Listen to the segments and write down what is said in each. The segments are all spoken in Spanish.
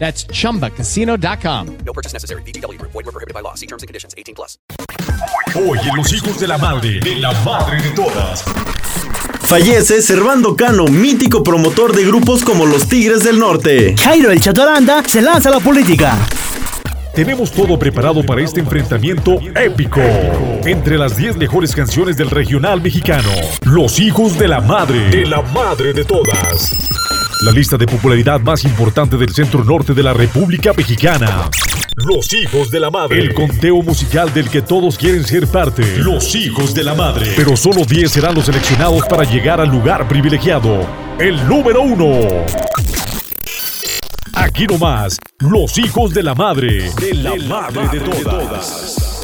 That's chumbacasino.com. No purchase necessary. VGW Group. Void were prohibited by law. See terms and conditions. 18 plus. Hoy en Los Hijos de la Madre, de la Madre de Todas. Fallece Servando Cano, mítico promotor de grupos como los Tigres del Norte. Jairo el Chatoranda se lanza a la política. Tenemos todo preparado para este enfrentamiento épico entre las 10 mejores canciones del regional mexicano. Los Hijos de la Madre, de la Madre de Todas. La lista de popularidad más importante del centro norte de la República Mexicana. Los Hijos de la Madre. El conteo musical del que todos quieren ser parte. Los Hijos de la Madre. Pero solo 10 serán los seleccionados para llegar al lugar privilegiado. El número uno. Aquí nomás, los hijos de la madre. De la, madre, de todas.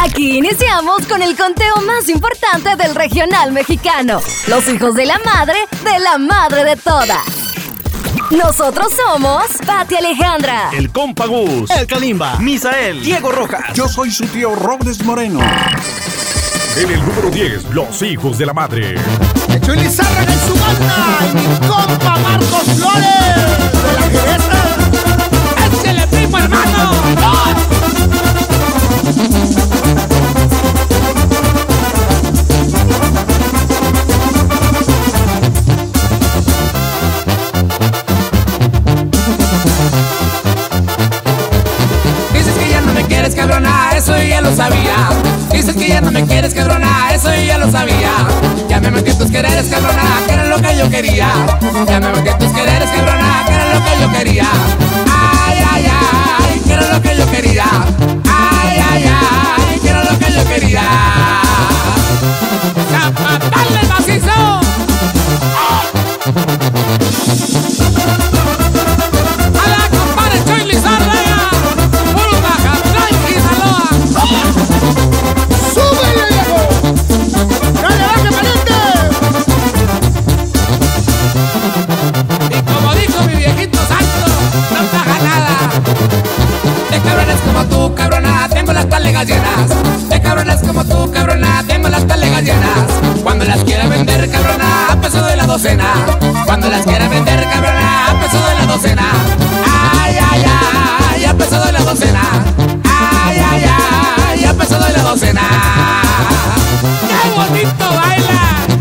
Aquí iniciamos con el conteo más importante del regional mexicano. Los hijos de la madre de la madre de todas. Nosotros somos Pati Alejandra, El Compagus, El Kalimba, Misael, Diego Rojas. Yo soy su tío Robles Moreno. En el número 10, los hijos de la madre. En su banda y mi compa Marcos Flores de la ya no me quieres, cabrona, eso yo ya lo sabía. Dices que ya no me quieres, cabrona, eso yo ya lo sabía. Ya me metí en tus quereres, cabrona, que era lo que yo quería. Quería. Ay, ay, ay, que era lo que yo quería. Docena. Cuando las quiera vender, cabrona, a peso de la docena. Ay, ay, ay, a peso de la docena. Ay, ay, ay, a peso de la docena. ¡Qué bonito baila!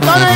Borrego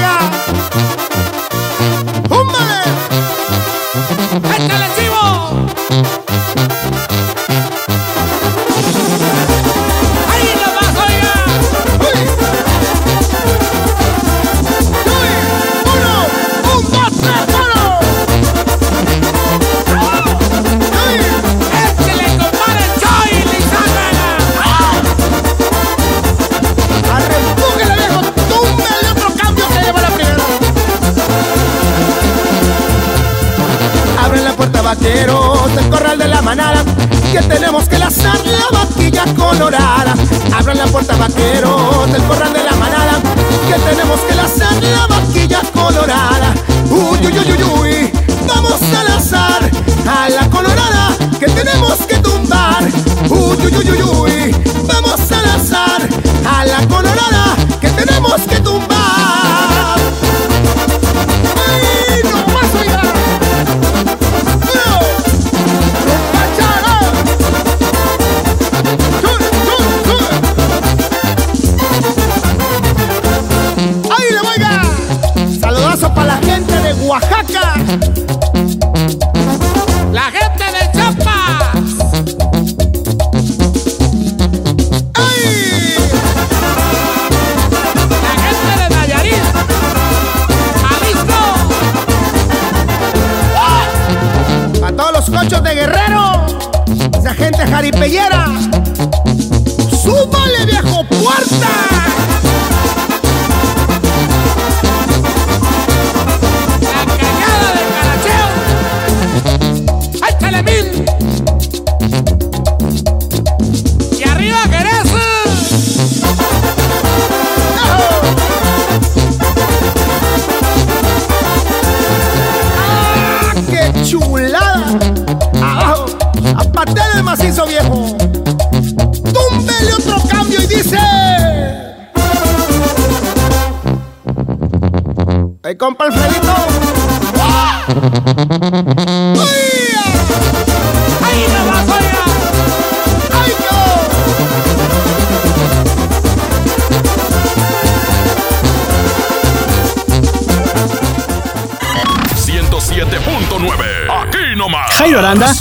compa Alfredito.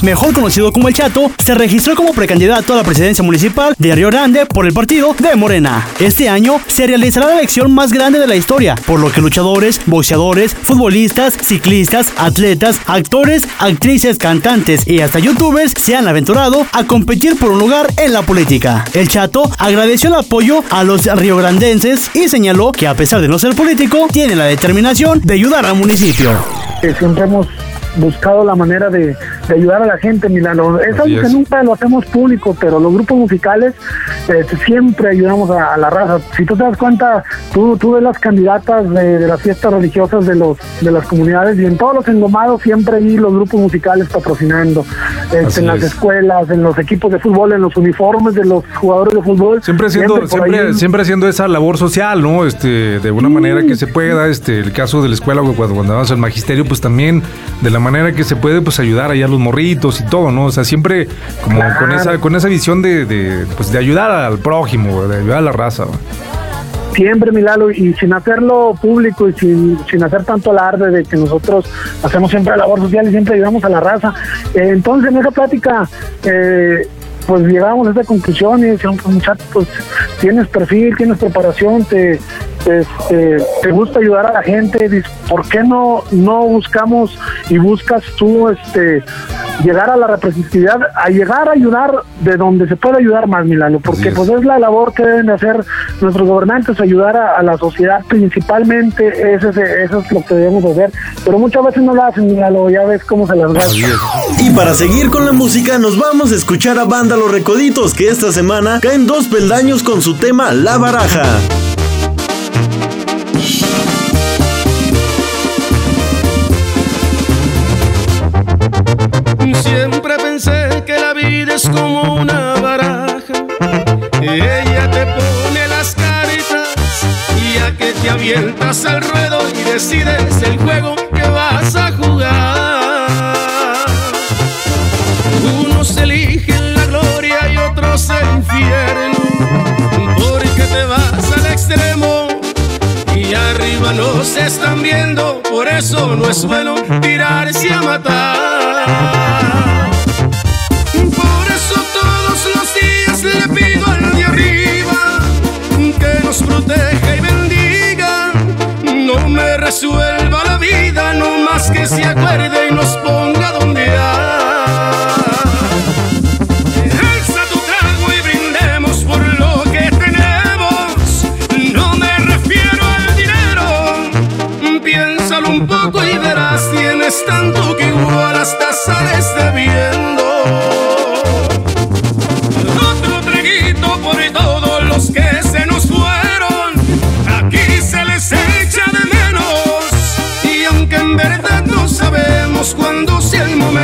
Mejor conocido como El Chato, se registró como precandidato a la presidencia municipal de Río Grande por el partido de Morena. Este año se realizará la elección más grande de la historia, por lo que luchadores, boxeadores, futbolistas, ciclistas, atletas, actores, actrices, cantantes y hasta youtubers se han aventurado a competir por un lugar en la política. El Chato agradeció el apoyo a los riograndenses y señaló que a pesar de no ser político, tiene la determinación de ayudar al municipio. siempre hemos buscado la manera de, de ayudar a la gente, Milano. Es Así algo que nunca lo hacemos público, pero los grupos musicales eh, siempre ayudamos a, a la raza. Si tú te das cuenta, tú, tú ves las candidatas de, de las fiestas religiosas de los de las comunidades y en todos los engomados siempre hay los grupos musicales patrocinando. Este, en las es. escuelas, en los equipos de fútbol, en los uniformes de los jugadores de fútbol. Siempre haciendo, siempre, ahí- siempre haciendo esa labor social, ¿no? Este, de una manera que se pueda, este, el caso de la escuela, cuando, cuando vamos al magisterio, pues también, de la manera que se puede, pues ayudar allá a los morritos y todo, ¿no? O sea, siempre como con esa, con esa visión de, de, pues, de ayudar al prójimo, de ayudar a la raza. ¿no? Siempre, Milalo, y sin hacerlo público y sin, sin hacer tanto alarde de que nosotros hacemos siempre labor social y siempre ayudamos a la raza. Eh, entonces, en esa plática, eh, pues llegamos a esta conclusión y decíamos, pues, muchacho, pues tienes perfil, tienes preparación, te, este, te gusta ayudar a la gente, ¿por qué no, no buscamos y buscas tú este llegar a la representatividad, a llegar a ayudar de donde se puede ayudar más, Milano? Porque pues es la labor que deben de hacer nuestros gobernantes, ayudar a, a la sociedad principalmente, ese, ese- eso es lo que debemos hacer, pero muchas veces no lo hacen, Milano, ya ves cómo se las gasta. Y para seguir con la música, nos vamos a escuchar a Banda Los Recoditos, que esta semana caen dos peldaños con su tema La Baraja. Como una baraja. Ella te pone las cartas y a que te avientas al ruedo y decides el juego que vas a jugar. Unos eligen la gloria y otros el infierno, porque te vas al extremo y arriba nos están viendo, por eso no es bueno tirarse a matar. Le pido al de arriba que nos proteja y bendiga. No me resuelva la vida, no más que se acuerde y nos ponga donde hay. Alza tu trago y brindemos por lo que tenemos. No me refiero al dinero. Piénsalo un poco y verás, tienes tanto que igual hasta sales. Cuándo sea el momento,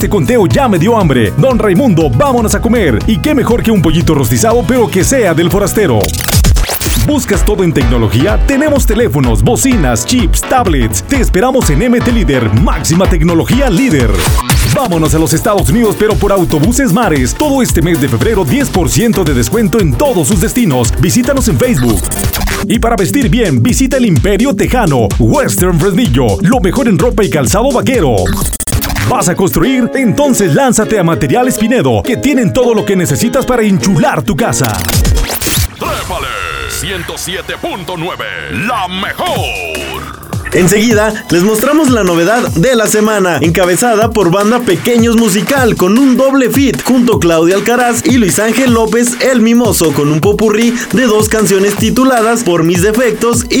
este conteo ya me dio hambre. Don Raimundo, vámonos a comer. Y qué mejor que un pollito rostizado, pero que sea del forastero. ¿Buscas todo en tecnología? Tenemos teléfonos, bocinas, chips, tablets. Te esperamos en MT Líder, máxima tecnología líder. Vámonos a los Estados Unidos, pero por autobuses mares. Todo este mes de febrero, 10% de descuento en todos sus destinos. Visítanos en Facebook. Y para vestir bien, visita el Imperio Tejano, Western Fresnillo, lo mejor en ropa y calzado vaquero. ¿Vas a construir? Entonces lánzate a Materiales Pinedo, que tienen todo lo que necesitas para enchular tu casa. Trépale 107.9, la mejor. Enseguida les mostramos la novedad de la semana, encabezada por banda Pequeños Musical con un doble fit junto a Claudia Alcaraz y Luis Ángel López El Mimoso con un popurrí de dos canciones tituladas Por mis defectos y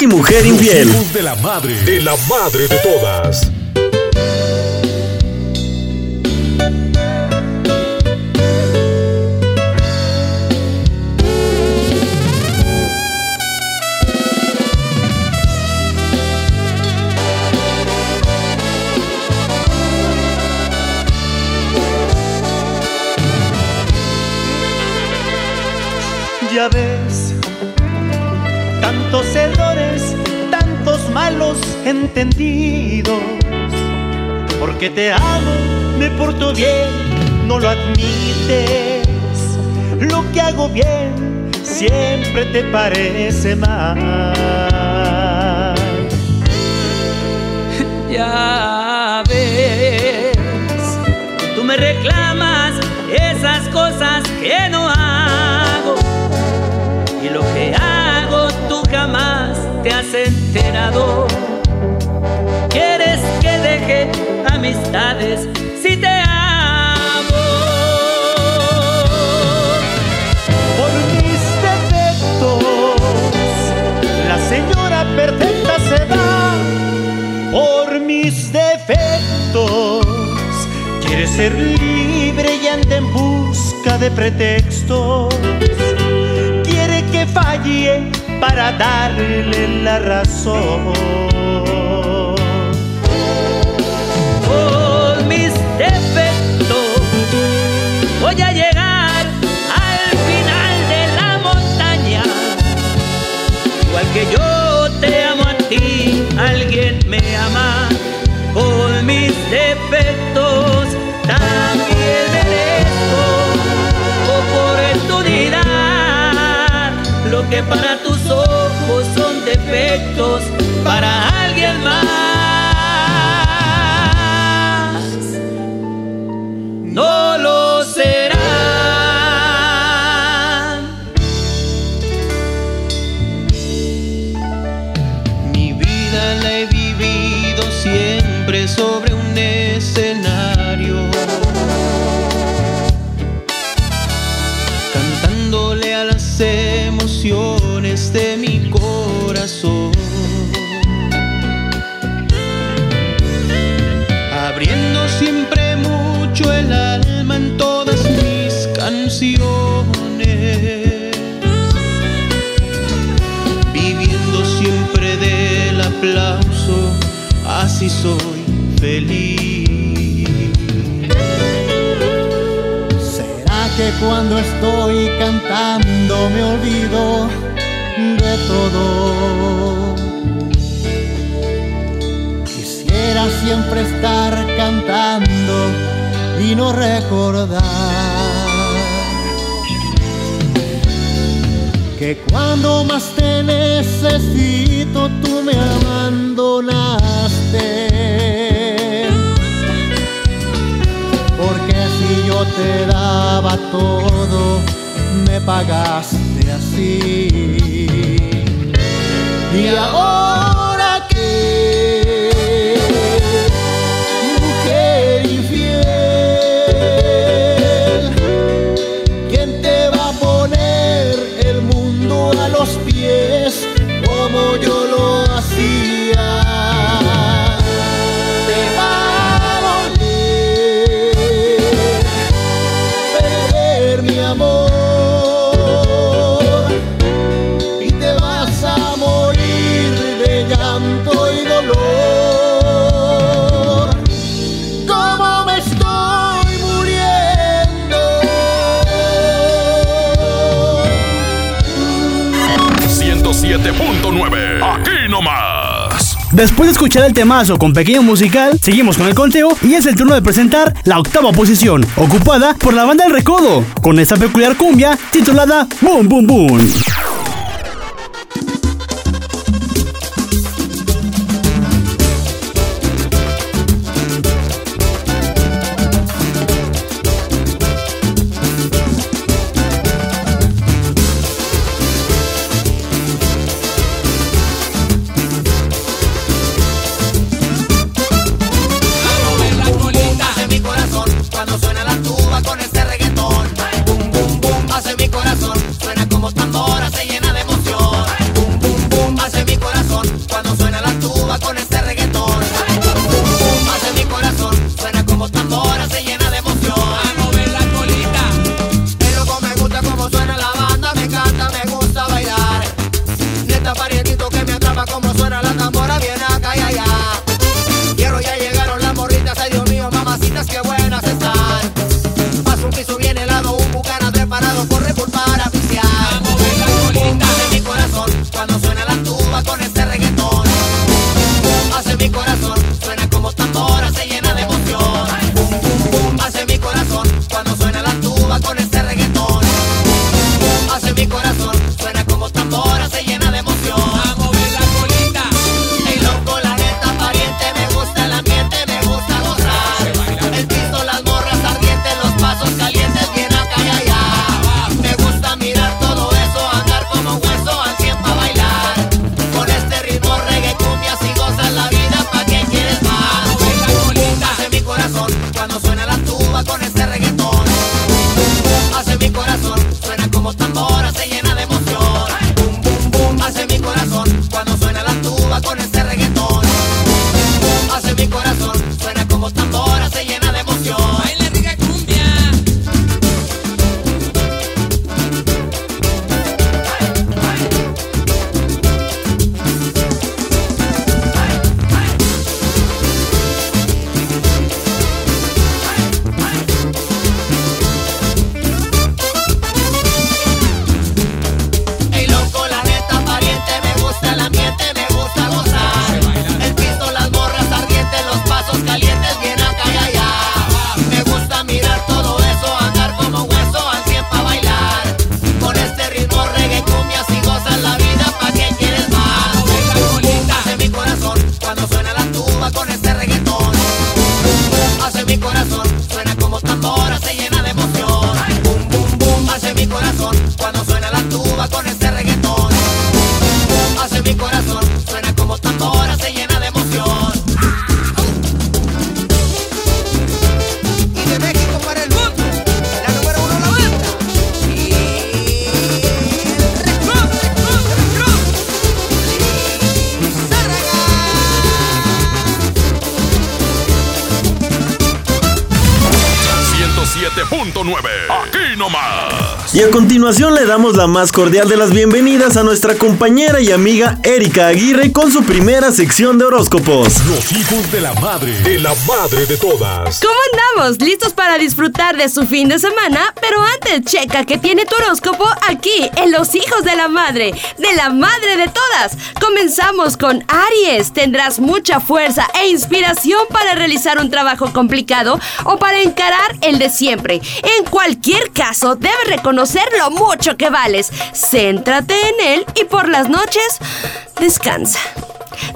Y mujer infiel. De la madre, de la madre de todas. Entendidos. Porque te amo, me porto bien, no lo admites. Lo que hago bien siempre te parece mal. Ya ves, tú me reclamas esas cosas que no ser libre y anda en busca de pretextos. Quiere que falle para darle la razón. Por mis defectos voy a llegar al final de la montaña. Igual que yo te amo a ti, alguien me ama. Con mis defectos que para tus ojos son defectos, para alguien más soy feliz. ¿Será que cuando estoy cantando me olvido de todo? Quisiera siempre estar cantando y no recordar. que cuando más te necesito tú me abandonas porque si yo te daba todo, me pagaste así. Y ahora que mujer infiel, ¿quién te va a poner el mundo a los pies como yo lo Después de escuchar el temazo con pequeño musical, seguimos con el conteo y es el turno de presentar la octava posición, ocupada por la banda El Recodo, con esta peculiar cumbia titulada Boom Boom Boom. damos la más cordial de las bienvenidas a nuestra compañera y amiga Erika Aguirre con su primera sección de horóscopos. Los hijos de la madre, de la madre de todas. ¿Cómo andamos? ¿Listos para disfrutar de su fin de semana? Pero antes, checa que tiene tu horóscopo aquí, en Los hijos de la madre, de la madre de todas. Comenzamos con Aries. Tendrás mucha fuerza e inspiración para realizar un trabajo complicado o para encarar el de siempre. En cualquier caso, debes reconocer lo mucho que Céntrate en él y por las noches, descansa.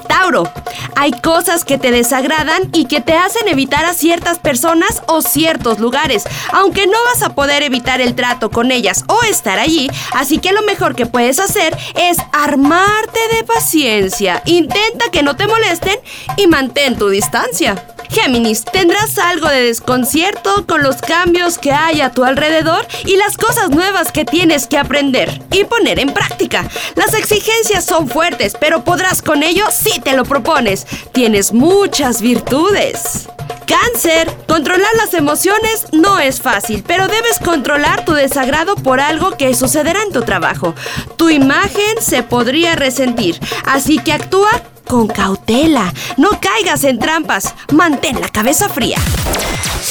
Tauro, hay cosas que te desagradan y que te hacen evitar a ciertas personas o ciertos lugares, aunque no vas a poder evitar el trato con ellas o estar allí, así que lo mejor que puedes hacer es armarte de paciencia. Intenta que no te molesten y mantén tu distancia. Géminis, tendrás algo de desconcierto con los cambios que hay a tu alrededor y las cosas nuevas que tienes que aprender y poner en práctica. Las exigencias son fuertes, pero podrás con ello si te lo propones. Tienes muchas virtudes. Cáncer, controlar las emociones no es fácil, pero debes controlar tu desagrado por algo que sucederá en tu trabajo. Tu imagen se podría resentir, así que actúa con cautela. No caigas en trampas. Mantén la cabeza fría.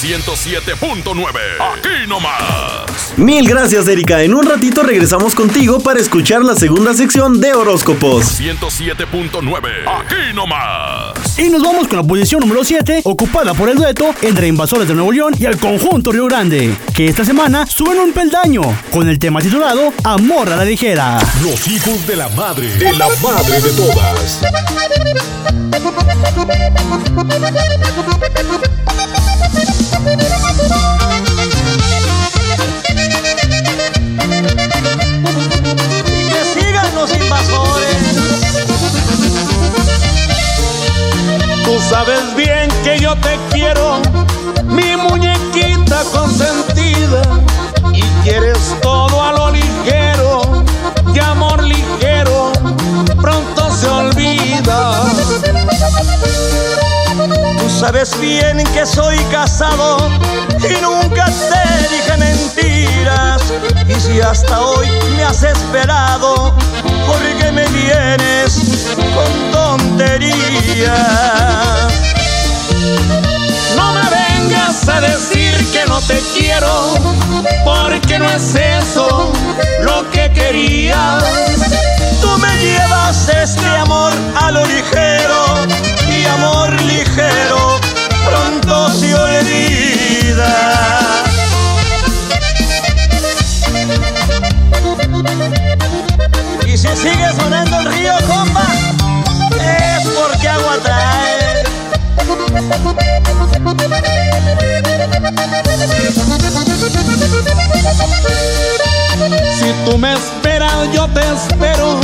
107.9. Aquí nomás. Mil gracias, Erika. En un ratito regresamos contigo para escuchar la segunda sección de horóscopos. 107.9. Aquí nomás. Y nos vamos con la posición número 7, ocupada por el dueto entre Invasores de Nuevo León y el conjunto Río Grande, que esta semana suben un peldaño con el tema titulado Amor a la ligera. Los hijos de la madre, de la madre de todas. Tú sabes bien que yo te quiero, mi muñequita consentida, y quieres todo a lo ligero, y amor ligero pronto se olvida. Tú sabes bien que soy casado y nunca te dije mentiras. Y si hasta hoy me has esperado, ¿por qué me vienes con No me vengas a decir que no te quiero, porque no es eso lo que querías. Tú me llevas este amor a lo ligero y amor ligero pronto se olvida. Y si sigue sonando el río, compa, Si tú me esperas, yo te espero,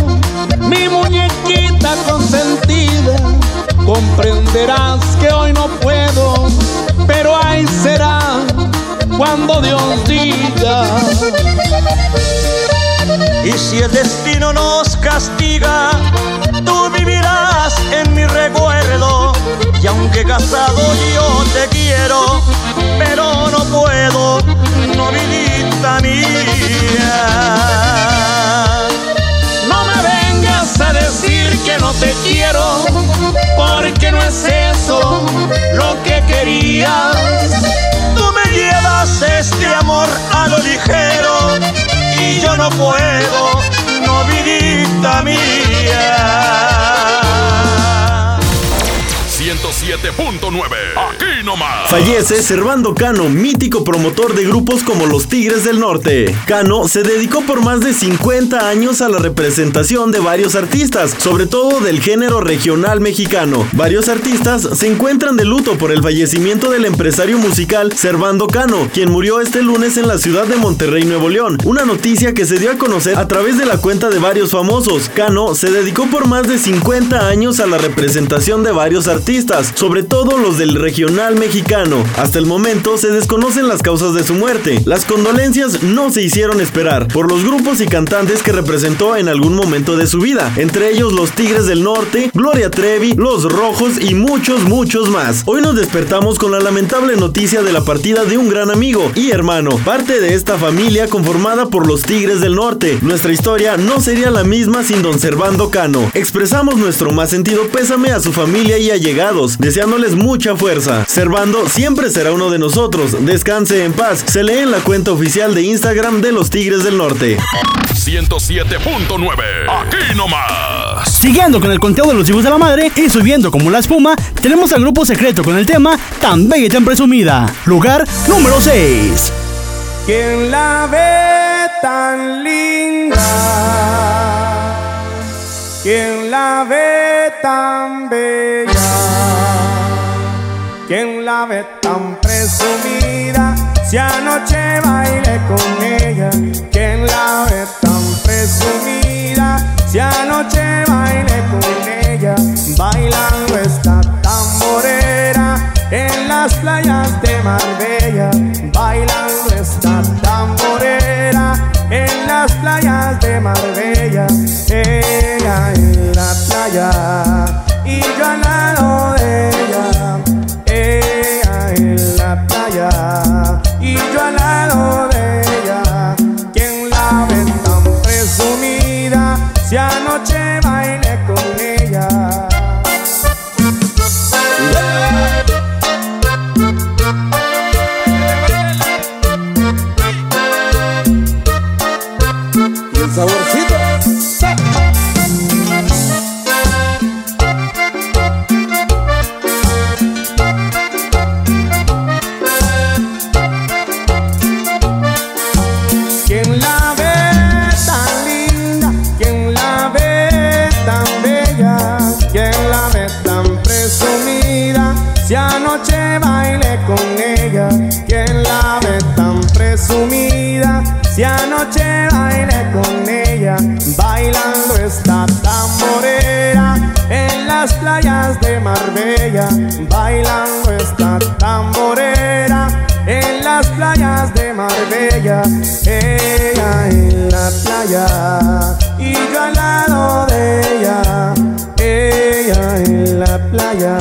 mi muñequita consentida. Comprenderás que hoy no puedo, pero ahí será cuando Dios diga. Y si el destino nos castiga, tú vivirás aunque casado yo te quiero, pero no puedo, no vidita mía. No me vengas a decir que no te quiero, porque no es eso lo que querías. Tú me llevas este amor a lo ligero y yo no puedo, no vidita mía. 107.9. Aquí nomás. Fallece Servando Cano, mítico promotor de grupos como los Tigres del Norte. Cano se dedicó por más de 50 años a la representación de varios artistas, sobre todo del género regional mexicano. Varios artistas se encuentran de luto por el fallecimiento del empresario musical Servando Cano, quien murió este lunes en la ciudad de Monterrey, Nuevo León. Una noticia que se dio a conocer a través de la cuenta de varios famosos. Cano se dedicó por más de 50 años a la representación de varios artistas, sobre todo los del regional mexicano. Hasta el momento se desconocen las causas de su muerte. Las condolencias no se hicieron esperar por los grupos y cantantes que representó en algún momento de su vida, entre ellos los Tigres del Norte, Gloria Trevi, Los Rojos y muchos, muchos más. Hoy nos despertamos con la lamentable noticia de la partida de un gran amigo y hermano, parte de esta familia conformada por los Tigres del Norte. Nuestra historia no sería la misma sin don Servando Cano. Expresamos nuestro más sentido pésame a su familia y allegados, deseándoles mucha fuerza. Servando siempre será uno de nosotros. Descanse en paz. Se lee en la cuenta oficial de Instagram de los Tigres del Norte. 107.9. Aquí nomás. Siguiendo con el conteo de los hijos de la madre y subiendo como la espuma, tenemos al grupo secreto con el tema Tan bella y tan presumida. Lugar número 6. ¿Quién la ve tan linda? ¿Quién la ve tan bella? ¿Quién la ve tan presumida? Si anoche bailé con ella, ¿quién la ve tan presumida? Si anoche bailé con ella, bailando esta tamborera en las playas de Marbella, bailando esta tamborera en las playas de Marbella, ella en la playa ella en la playa y yo al lado de ella, ella en la playa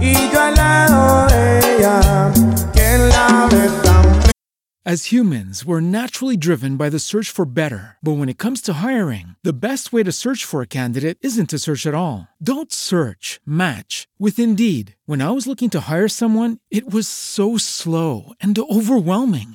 y yo al lado de ella, As humans, we're naturally driven by the search for better. But when it comes to hiring, the best way to search for a candidate isn't to search at all. Don't search, match with Indeed. When I was looking to hire someone, it was so slow and overwhelming.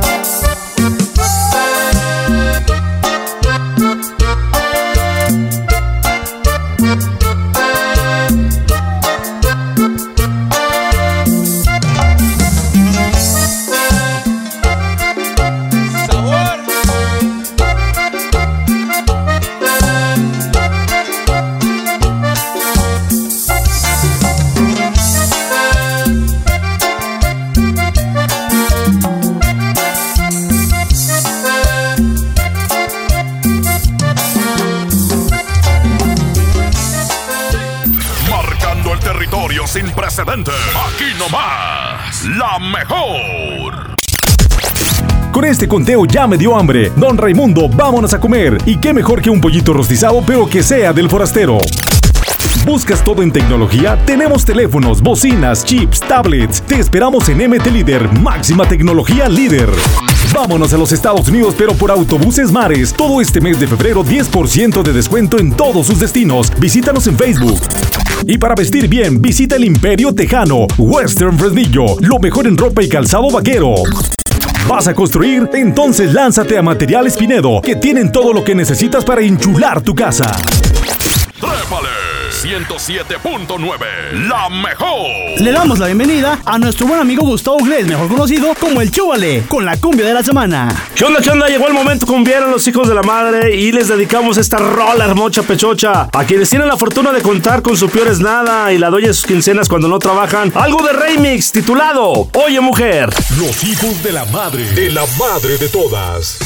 Sin precedentes. Aquí nomás. La mejor. Con este conteo ya me dio hambre. Don Raimundo, vámonos a comer. Y qué mejor que un pollito rostizado, pero que sea del forastero. ¿Buscas todo en tecnología? Tenemos teléfonos, bocinas, chips, tablets. Te esperamos en MT Líder, máxima tecnología líder. Vámonos a los Estados Unidos, pero por autobuses mares. Todo este mes de febrero, 10% de descuento en todos sus destinos. Visítanos en Facebook. Y para vestir bien, visita el Imperio Tejano, Western Fresnillo, lo mejor en ropa y calzado vaquero. ¿Vas a construir? Entonces lánzate a Materiales Pinedo, que tienen todo lo que necesitas para enchular tu casa. ¡Trépale! 107.9, la mejor. Le damos la bienvenida a nuestro buen amigo Gustavo Gles, mejor conocido como el Chúbale, con la cumbia de la semana. ¿Qué onda, qué onda? Llegó el momento cumbieron los hijos de la madre y les dedicamos esta rola hermosa pechocha a quienes tienen la fortuna de contar con su peor es nada y la doy de sus quincenas cuando no trabajan. Algo de remix titulado Oye Mujer. Los hijos de la madre, de la madre de todas.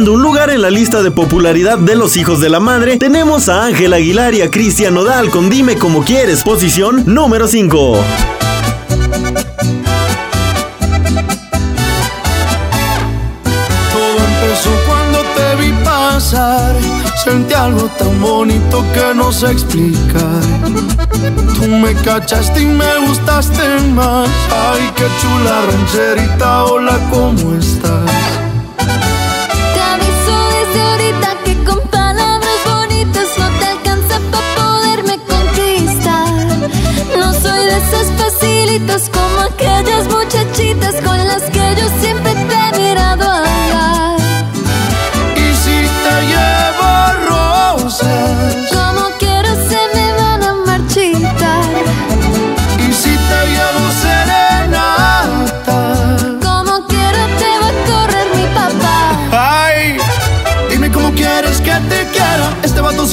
un lugar en la lista de popularidad de los hijos de la madre, tenemos a Ángel Aguilar y a Cristian Nodal con Dime como quieres, posición número 5. Todo empezó cuando te vi pasar. Sentí algo tan bonito que no sé explicar. Tú me cachaste y me gustaste más. Ay, qué chula rancherita, hola, ¿cómo estás?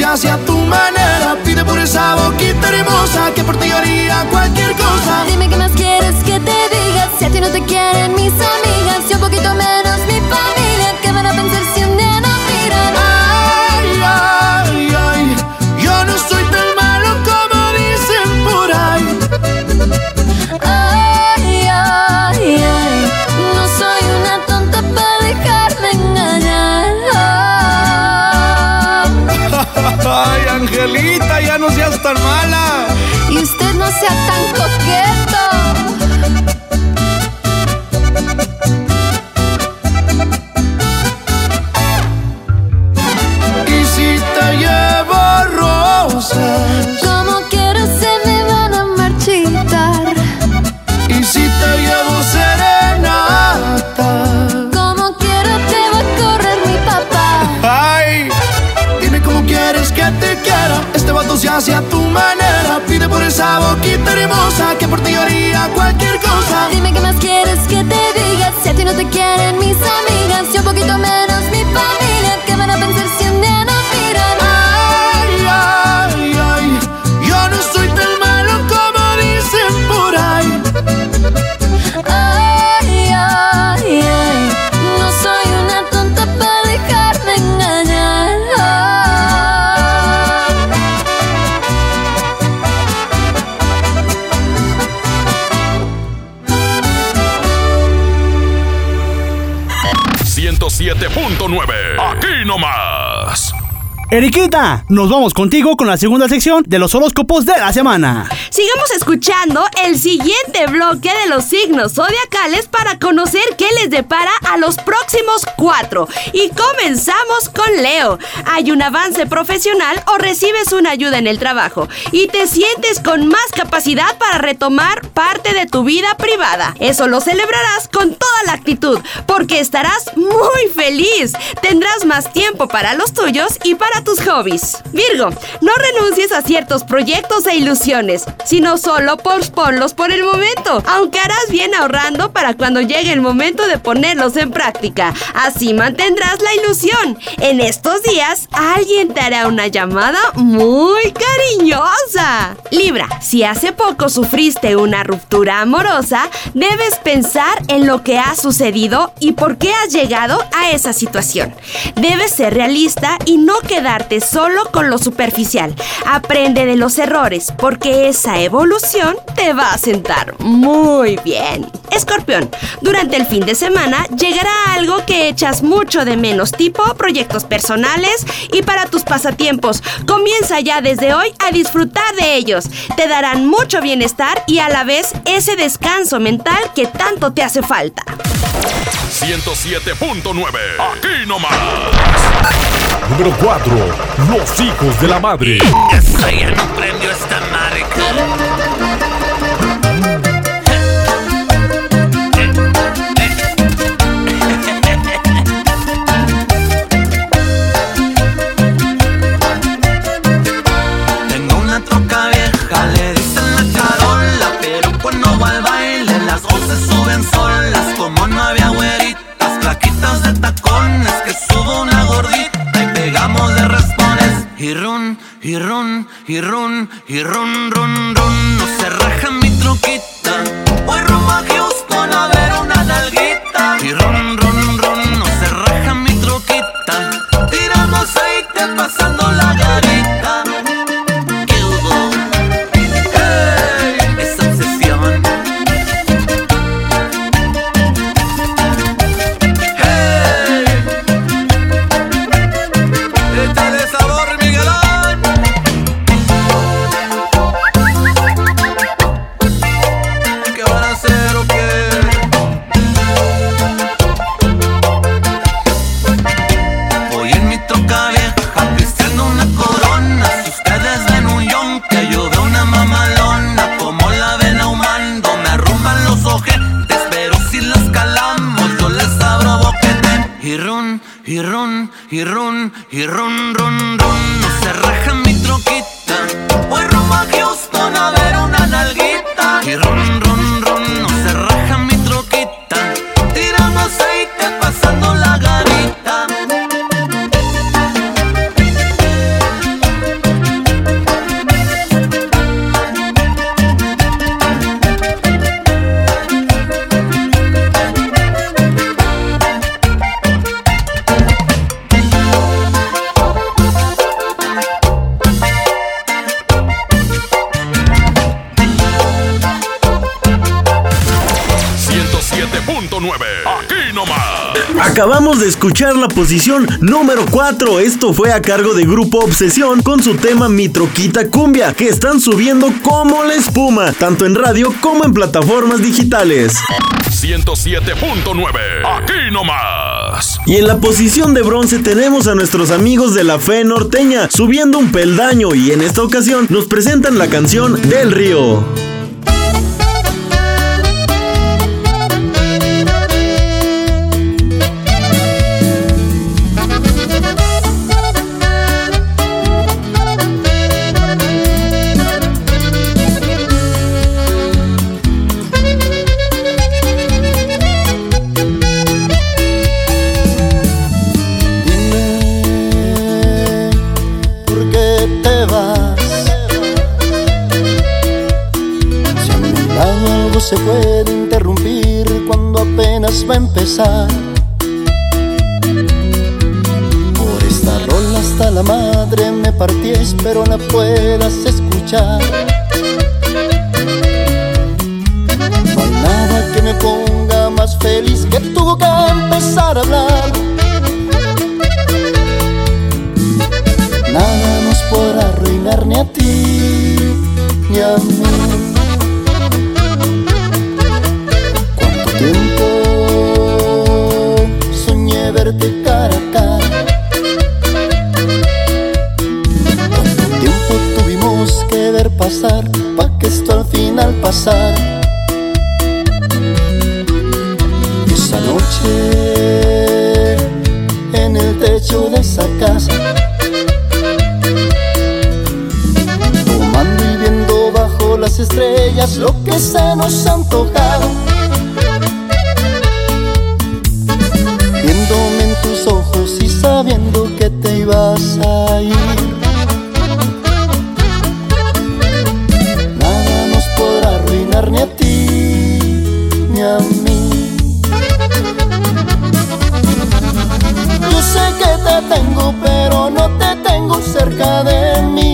Vato Eriquita, nos vamos contigo con la segunda sección de los horóscopos de la semana. Sigamos escuchando el siguiente bloque de los signos zodiacales para conocer qué les depara a los próximos cuatro. Y comenzamos con Leo. Hay un avance profesional o recibes una ayuda en el trabajo y te sientes con más capacidad para retomar parte de tu vida privada. Eso lo celebrarás con toda la actitud porque estarás muy feliz. Tendrás más tiempo para los tuyos y para tus hobbies. Virgo, no renuncies a ciertos proyectos e ilusiones, sino solo posponlos por el momento, aunque harás bien ahorrando para cuando llegue el momento de ponerlos en práctica. Así mantendrás la ilusión. En estos días, alguien te hará una llamada muy cariñosa. Libra, si hace poco sufriste una ruptura amorosa, debes pensar en lo que ha sucedido y por qué has llegado a esa situación. Debes ser realista y no quedarte solo con lo superficial. Aprende de los errores porque esa evolución te va a sentar muy bien. Escorpión, durante el fin de semana llegará algo que echas mucho de menos, tipo proyectos personales y para tus pasatiempos. Comienza ya desde hoy a disfrutar de ellos. Te darán mucho bienestar y a la vez ese descanso mental que tanto te hace falta. 107.9. Aquí nomás. Número 4. Los hijos de la madre. Eso ya no prendió esta marca. Y run, y run, y run, y run, run, run. No se raja mi troquita. Voy rumbo a Houston a ver una nalguita posición número 4. Esto fue a cargo de Grupo Obsesión con su tema Mi Troquita Cumbia, que están subiendo como la espuma, tanto en radio como en plataformas digitales. 107.9. Aquí nomás. Y en la posición de bronce tenemos a nuestros amigos de la fe norteña, subiendo un peldaño y en esta ocasión nos presentan la canción Del Río. Se puede interrumpir cuando apenas va a empezar. Por esta rola hasta la madre me partí, espero la puedas escuchar. No hay nada que me ponga más feliz que tú que empezar a hablar. Nada nos podrá arruinar ni a ti ni a mí. Verte cara a cara. Tiempo tuvimos que ver pasar pa' que esto al final pasara. Esa noche en el techo de esa casa. Tomando y viendo bajo las estrellas lo que se nos ha Nada nos podrá arruinar ni a ti ni a mí. Yo sé que te tengo, pero no te tengo cerca de mí.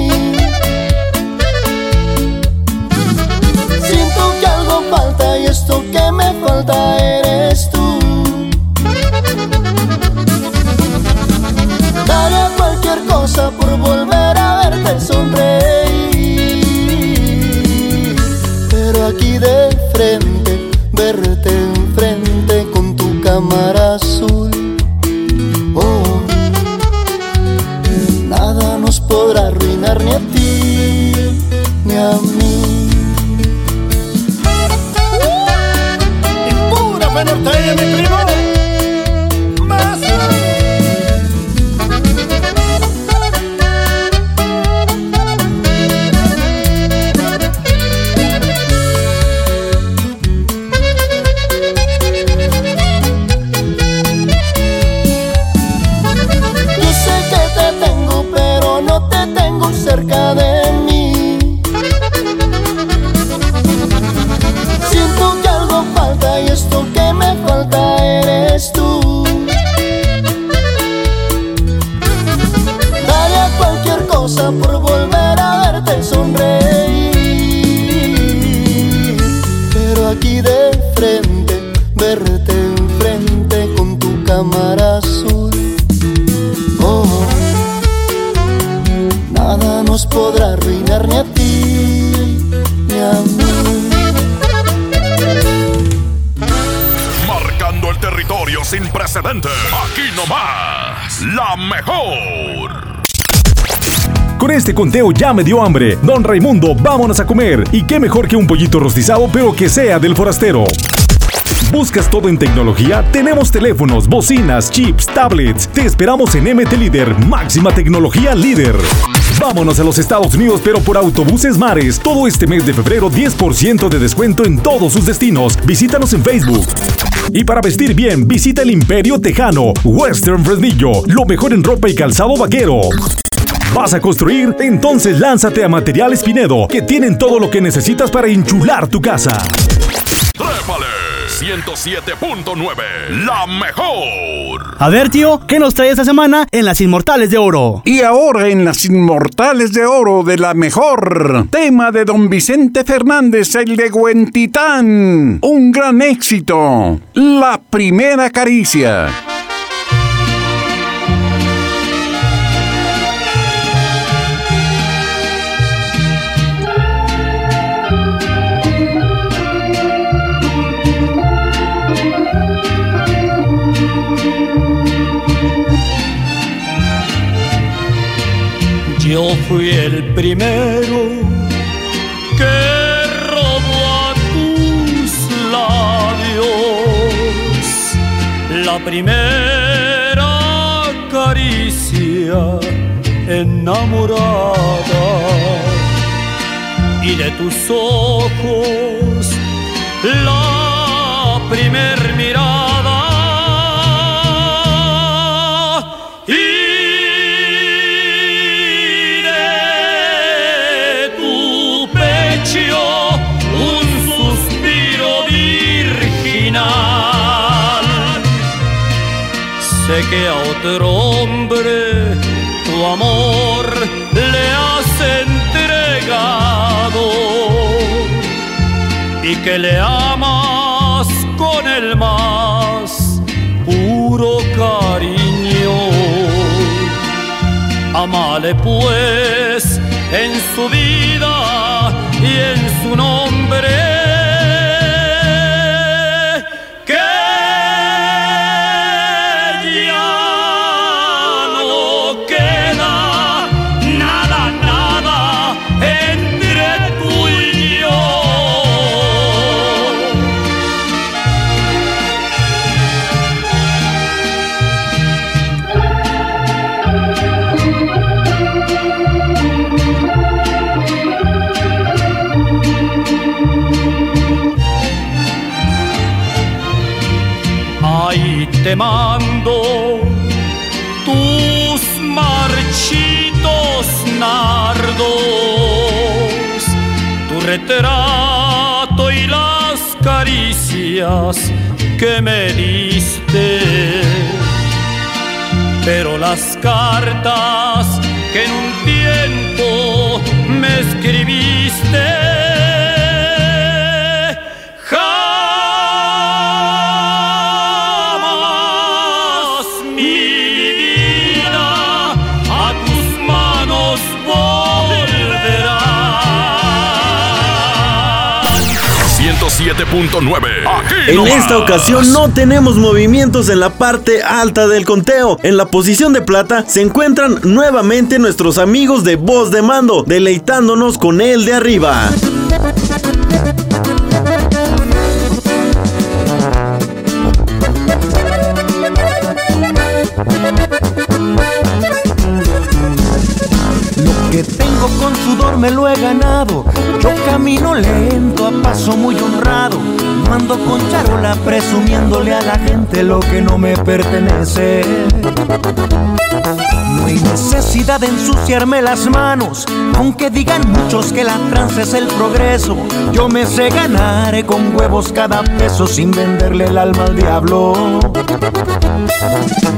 Este conteo ya me dio hambre. Don Raimundo, vámonos a comer. Y qué mejor que un pollito rostizado, pero que sea del forastero. ¿Buscas todo en tecnología? Tenemos teléfonos, bocinas, chips, tablets. Te esperamos en MT Líder, máxima tecnología líder. Vámonos a los Estados Unidos, pero por autobuses mares. Todo este mes de febrero, 10% de descuento en todos sus destinos. Visítanos en Facebook. Y para vestir bien, visita el Imperio Tejano, Western Fresnillo, lo mejor en ropa y calzado vaquero. ¿Vas a construir? Entonces lánzate a Materiales Pinedo, que tienen todo lo que necesitas para enchular tu casa. Trépale 107.9, la mejor. A ver, tío, ¿qué nos trae esta semana en Las Inmortales de Oro? Y ahora en Las Inmortales de Oro de la mejor, tema de don Vicente Fernández, el de Huentitán. Un gran éxito. La primera caricia. Yo fui el primero que robó a tus labios la primera caricia enamorada y de tus ojos la primer mirada. Que a otro hombre tu amor le has entregado y que le amas con el más puro cariño. Amale pues en su vida y en su nombre. Te mando tus marchitos nardos, tu retrato y las caricias que me diste. Pero las cartas que en un tiempo me escribiste 107.9, aquí En nomás. esta ocasión no tenemos movimientos en la parte alta del conteo. En la posición de plata se encuentran nuevamente nuestros amigos de Voz de Mando, deleitándonos con el de arriba. Lo que tengo con sudor me lo he ganado. Yo camino lento a paso muy honrado. No ando con charola presumiéndole a la gente lo que no me pertenece. No hay necesidad de ensuciarme las manos, aunque digan muchos que la tranza es el progreso. Yo me sé ganar con huevos cada peso sin venderle el alma al diablo.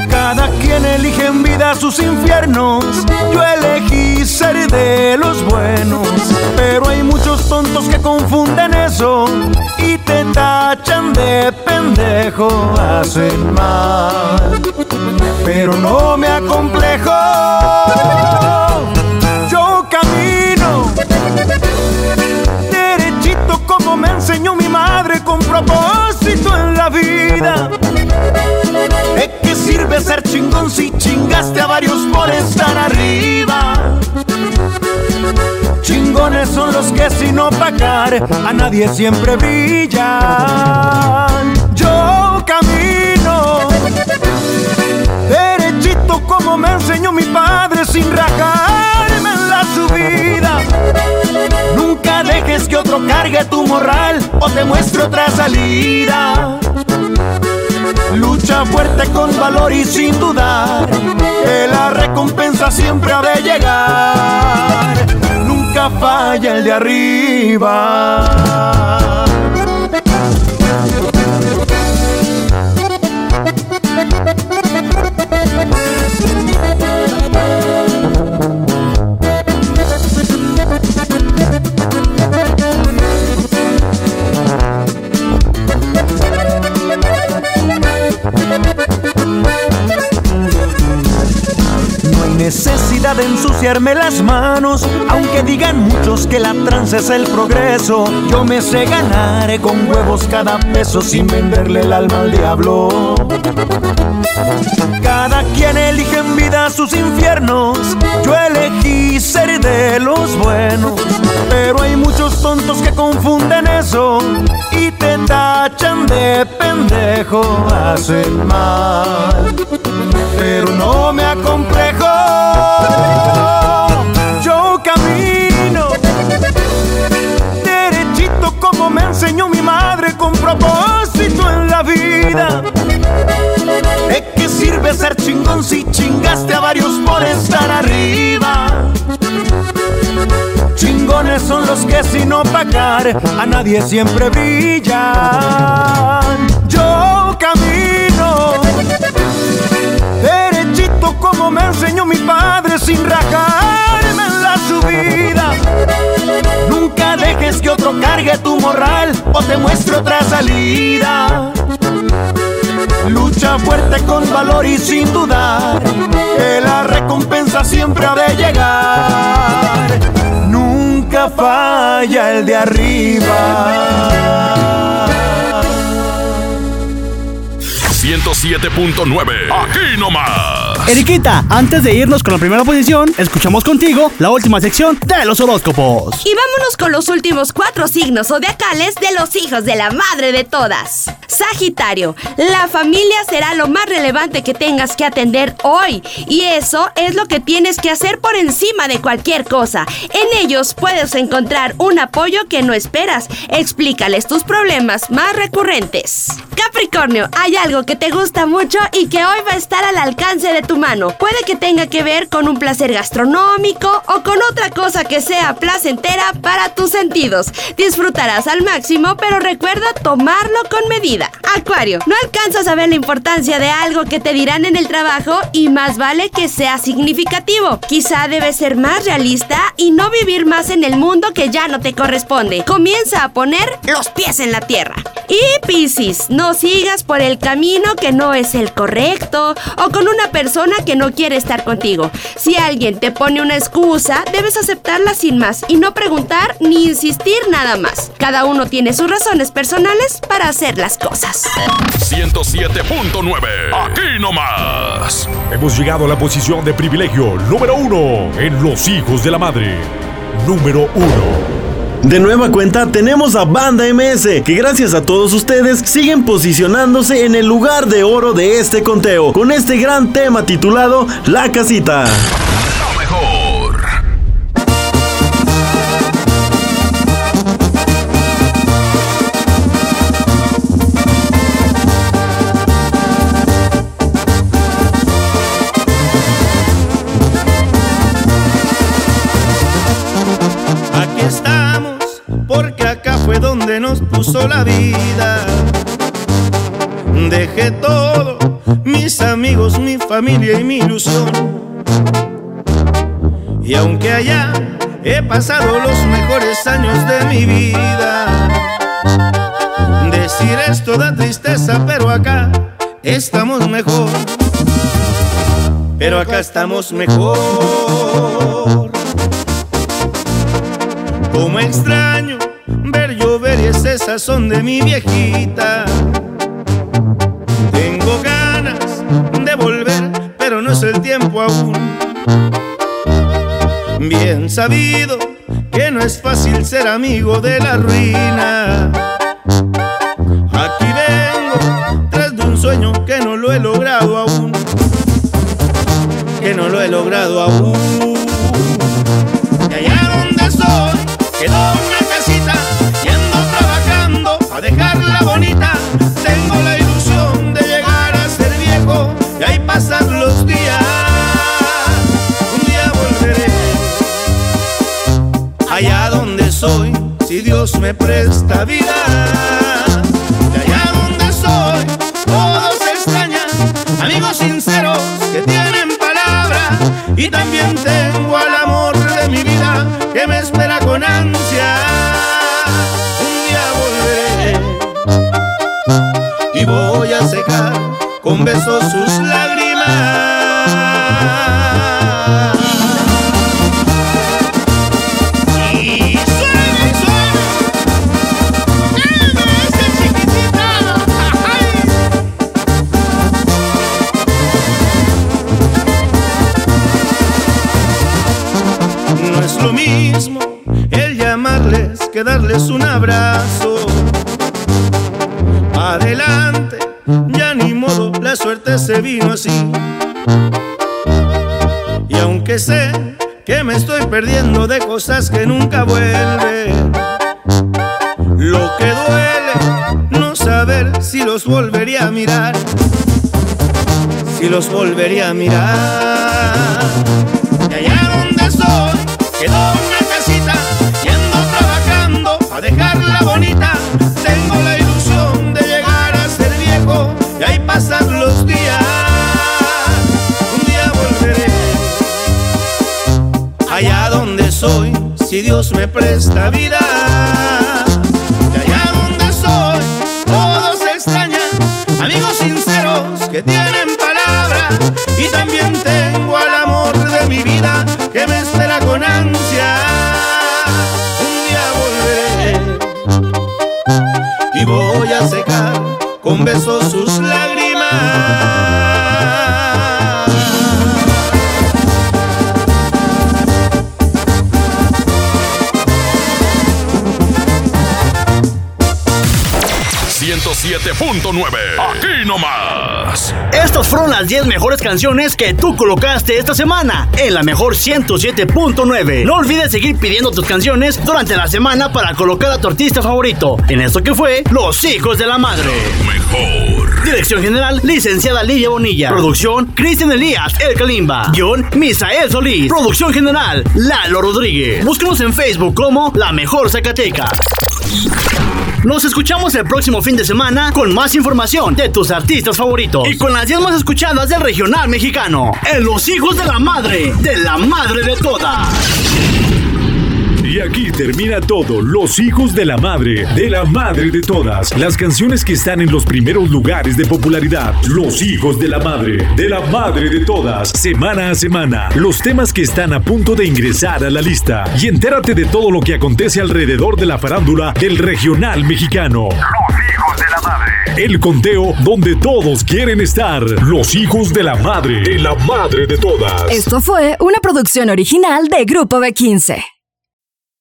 Cada quien elige en vida sus infiernos. Yo elegí ser de los buenos. Pero hay muchos tontos que confunden eso y te tachan de pendejo. Hacen mal, pero no me acomplejo. Yo camino derechito como me enseñó mi madre con propósito en la vida. ¿De qué sirve ser chingón si chingaste a varios por estar arriba? Chingones son los que sin opacar a nadie siempre brillan. Yo camino derechito como me enseñó mi padre sin rajarme en la subida. Nunca dejes que otro cargue tu morral o te muestre otra salida. Lucha fuerte con valor y sin dudar que la recompensa siempre ha de llegar. Nunca falla el de arriba. Necesidad de ensuciarme las manos, aunque digan muchos que la trance es el progreso. Yo me sé ganar con huevos cada peso sin venderle el alma al diablo. Cada quien elige en vida sus infiernos. Yo elegí ser de los buenos, pero hay muchos tontos que confunden eso y te tachan de pendejo. Hacen mal, pero no me acomplejo. Yo camino derechito como me enseñó mi madre con propósito en la vida. ¿De qué sirve ser chingón si chingaste a varios por estar arriba? Chingones son los que sin opacar a nadie siempre brillan. Yo camino como me enseñó mi padre sin rajarme en la subida. Nunca dejes que otro cargue tu morral o te muestre otra salida. Lucha fuerte con valor y sin dudar que la recompensa siempre ha de llegar. Nunca falla el de arriba. 107.9. Aquí nomás. Eriquita, antes de irnos con la primera posición, escuchamos contigo la última sección de los horóscopos. Y vámonos con los últimos cuatro signos zodiacales de los hijos de la madre de todas. Sagitario, la familia será lo más relevante que tengas que atender hoy. Y eso es lo que tienes que hacer por encima de cualquier cosa. En ellos puedes encontrar un apoyo que no esperas. Explícales tus problemas más recurrentes. Capricornio, hay algo que te gusta mucho y que hoy va a estar al alcance de tu mano. Puede que tenga que ver con un placer gastronómico o con otra cosa que sea placentera para tus sentidos. Disfrutarás al máximo, pero recuerda tomarlo con medida. Acuario, no alcanzas a ver la importancia de algo que te dirán en el trabajo y más vale que sea significativo. Quizá debes ser más realista y no vivir más en el mundo que ya no te corresponde. Comienza a poner los pies en la tierra. Y Piscis, no sigas por el camino que no es el correcto o con una persona que no quiere estar contigo. Si alguien te pone una excusa, debes aceptarla sin más y no preguntar ni insistir nada más. Cada uno tiene sus razones personales para hacer las cosas. 107.9. Aquí nomás. Hemos llegado a la posición de privilegio número uno en Los Hijos de la Madre. Número uno. De nueva cuenta tenemos a Banda MS, que gracias a todos ustedes siguen posicionándose en el lugar de oro de este conteo, con este gran tema titulado La Casita. Puso la vida. Dejé todo, mis amigos, mi familia y mi ilusión. Y aunque allá he pasado los mejores años de mi vida, decir esto da tristeza, pero acá estamos mejor. Pero acá estamos mejor. Como extraño ese sazón de mi viejita. Tengo ganas de volver, pero no es el tiempo aún. Bien sabido que no es fácil ser amigo de la ruina. Mismo el llamarles que darles un abrazo. Adelante, ya ni modo, la suerte se vino así. Y aunque sé que me estoy perdiendo de cosas que nunca vuelven, lo que duele no saber si los volvería a mirar, si los volvería a mirar. Y allá donde soy, quedó una casita, yendo trabajando a dejarla bonita. Tengo la ilusión de llegar a ser viejo y ahí pasan los días. Un día volveré allá donde soy, si Dios me presta vida. De allá donde soy, todos extrañan, amigos sinceros que tienen palabra. Y también tengo sus lágrimas. .9 Aquí nomás. Estas fueron las 10 mejores canciones que tú colocaste esta semana en la mejor 107.9. No olvides seguir pidiendo tus canciones durante la semana para colocar a tu artista favorito en esto que fue Los Hijos de la Madre. Dirección General, licenciada Lidia Bonilla. Producción, Cristian Elías, El Kalimba. Guión, Misael Solís. Producción General, Lalo Rodríguez. Búscanos en Facebook como La Mejor Zacatecas. Nos escuchamos el próximo fin de semana con más información de tus artistas favoritos y con las 10 más escuchadas del regional mexicano. En Los Hijos de la Madre, de la Madre de Todas. Y aquí termina todo, los hijos de la madre, de la madre de todas, las canciones que están en los primeros lugares de popularidad, los hijos de la madre, de la madre de todas, semana a semana, los temas que están a punto de ingresar a la lista y entérate de todo lo que acontece alrededor de la farándula del regional mexicano. Los hijos de la madre. El conteo donde todos quieren estar, los hijos de la madre, de la madre de todas. Esto fue una producción original de Grupo B15.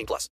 18 plus.